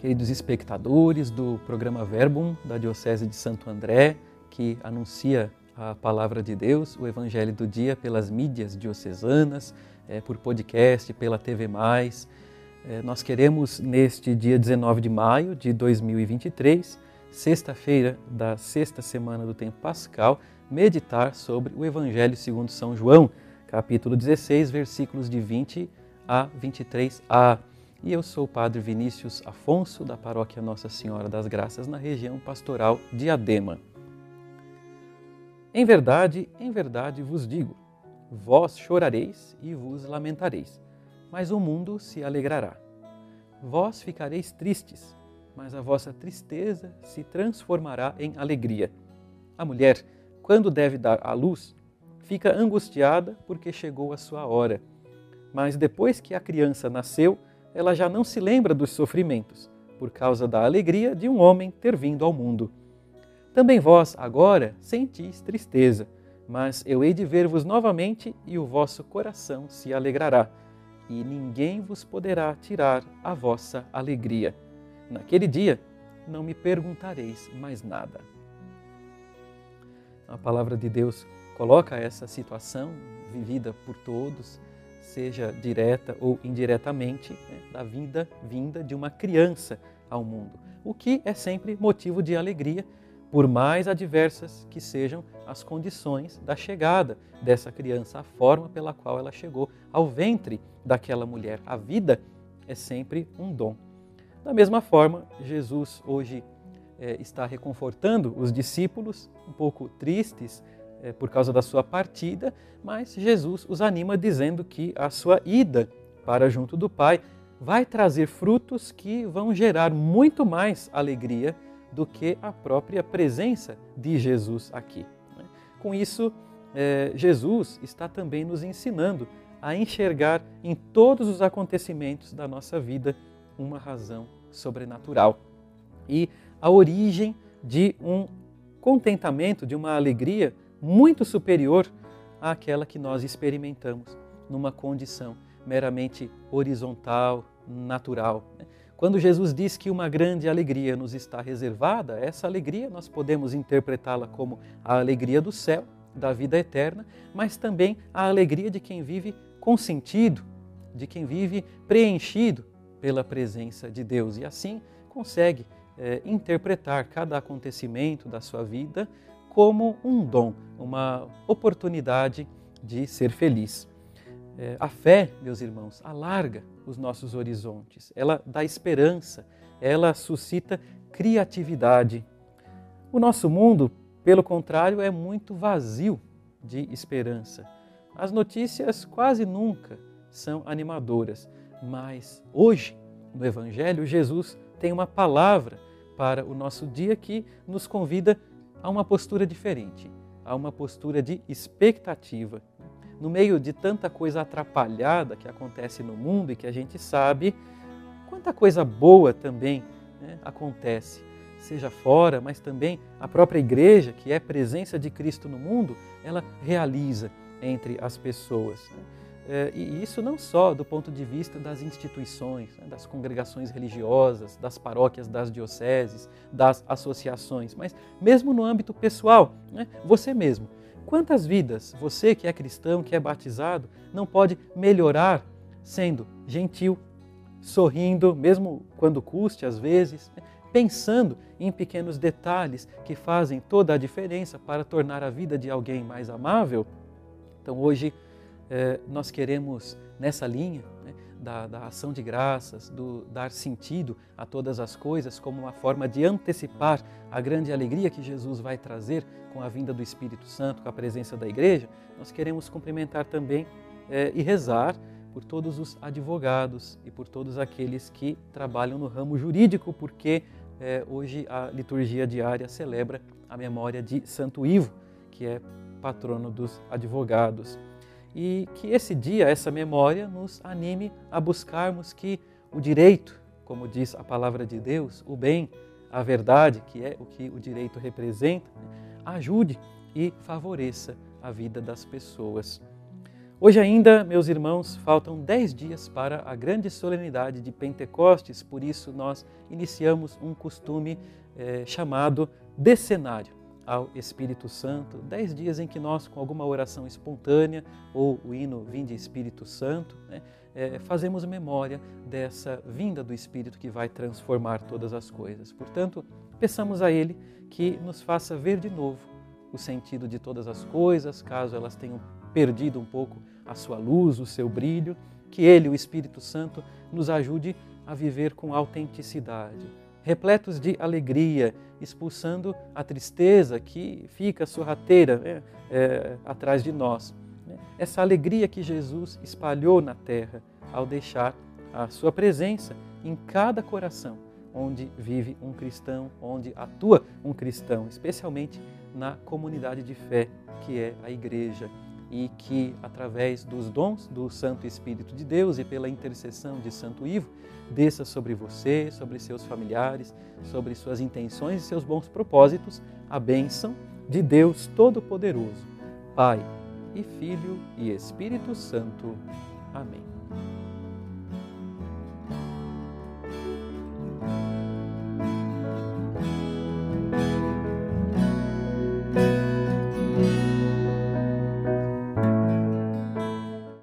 queridos espectadores do programa Verbum da Diocese de Santo André, que anuncia a palavra de Deus, o Evangelho do Dia pelas mídias diocesanas, é, por podcast, pela TV. É, nós queremos, neste dia 19 de maio de 2023, sexta-feira da sexta semana do tempo pascal, meditar sobre o Evangelho segundo São João, capítulo 16, versículos de 20 a 23a e eu sou o Padre Vinícius Afonso, da Paróquia Nossa Senhora das Graças, na região pastoral de Adema. Em verdade, em verdade vos digo: vós chorareis e vos lamentareis, mas o mundo se alegrará. Vós ficareis tristes, mas a vossa tristeza se transformará em alegria. A mulher, quando deve dar à luz, fica angustiada porque chegou a sua hora. Mas depois que a criança nasceu, ela já não se lembra dos sofrimentos, por causa da alegria de um homem ter vindo ao mundo. Também vós, agora, sentis tristeza, mas eu hei de ver-vos novamente e o vosso coração se alegrará, e ninguém vos poderá tirar a vossa alegria. Naquele dia não me perguntareis mais nada. A palavra de Deus coloca essa situação vivida por todos seja direta ou indiretamente, né, da vinda, vinda de uma criança ao mundo, o que é sempre motivo de alegria, por mais adversas que sejam as condições da chegada dessa criança, a forma pela qual ela chegou ao ventre daquela mulher. A vida é sempre um dom. Da mesma forma, Jesus hoje é, está reconfortando os discípulos, um pouco tristes é, por causa da sua partida, mas Jesus os anima dizendo que a sua ida para junto do Pai vai trazer frutos que vão gerar muito mais alegria do que a própria presença de Jesus aqui. Né? Com isso, é, Jesus está também nos ensinando a enxergar em todos os acontecimentos da nossa vida uma razão sobrenatural e a origem de um contentamento, de uma alegria muito superior àquela que nós experimentamos numa condição meramente horizontal, natural. Né? Quando Jesus diz que uma grande alegria nos está reservada, essa alegria nós podemos interpretá-la como a alegria do céu, da vida eterna, mas também a alegria de quem vive com sentido, de quem vive preenchido pela presença de Deus e assim consegue é, interpretar cada acontecimento da sua vida como um dom, uma oportunidade de ser feliz. É, a fé, meus irmãos, alarga os nossos horizontes, ela dá esperança, ela suscita criatividade. O nosso mundo, pelo contrário, é muito vazio de esperança. As notícias quase nunca são animadoras, mas hoje, no Evangelho, Jesus tem uma palavra para o nosso dia que nos convida há uma postura diferente, há uma postura de expectativa. No meio de tanta coisa atrapalhada que acontece no mundo e que a gente sabe, quanta coisa boa também né, acontece, seja fora, mas também a própria igreja, que é presença de Cristo no mundo, ela realiza entre as pessoas. Né? É, e isso não só do ponto de vista das instituições, né, das congregações religiosas, das paróquias, das dioceses, das associações, mas mesmo no âmbito pessoal, né, você mesmo. Quantas vidas você que é cristão, que é batizado, não pode melhorar sendo gentil, sorrindo, mesmo quando custe às vezes, né, pensando em pequenos detalhes que fazem toda a diferença para tornar a vida de alguém mais amável? Então hoje é, nós queremos, nessa linha né, da, da, ação de graças, do dar sentido a todas as coisas, como uma forma de antecipar a grande alegria que Jesus vai trazer com a vinda do Espírito Santo, com a presença da igreja, nós queremos cumprimentar também é, e rezar por todos os advogados e por todos aqueles que trabalham no ramo jurídico, porque é, hoje a liturgia diária celebra a memória de Santo Ivo, que é patrono dos advogados e que esse dia, essa memória, nos anime a buscarmos que o direito, como diz a palavra de Deus, o bem, a verdade, que é o que o direito representa, ajude e favoreça a vida das pessoas. Hoje ainda, meus irmãos, faltam dez dias para a grande solenidade de Pentecostes, por isso nós iniciamos um costume é, chamado decenário ao Espírito Santo. Dez dias em que nós, com alguma oração espontânea ou o hino Vinde Espírito Santo, né, é, fazemos memória dessa vinda do Espírito que vai transformar todas as coisas. Portanto, peçamos a Ele que nos faça ver de novo o sentido de todas as coisas, caso elas tenham perdido um pouco a sua luz, o seu brilho, que Ele, o Espírito Santo, nos ajude a viver com autenticidade, repletos de alegria, expulsando a tristeza que fica sorrateira né, é, atrás de nós. Né. Essa alegria que Jesus espalhou na terra ao deixar a sua presença em cada coração onde vive um cristão, onde atua um cristão, especialmente na comunidade de fé que é a igreja e que, através dos dons do Santo Espírito de Deus e pela intercessão de Santo Ivo, desça sobre você, sobre seus familiares, sobre suas intenções e seus bons propósitos, a bênção de Deus Todo-Poderoso, Pai e Filho e Espírito Santo. Amém.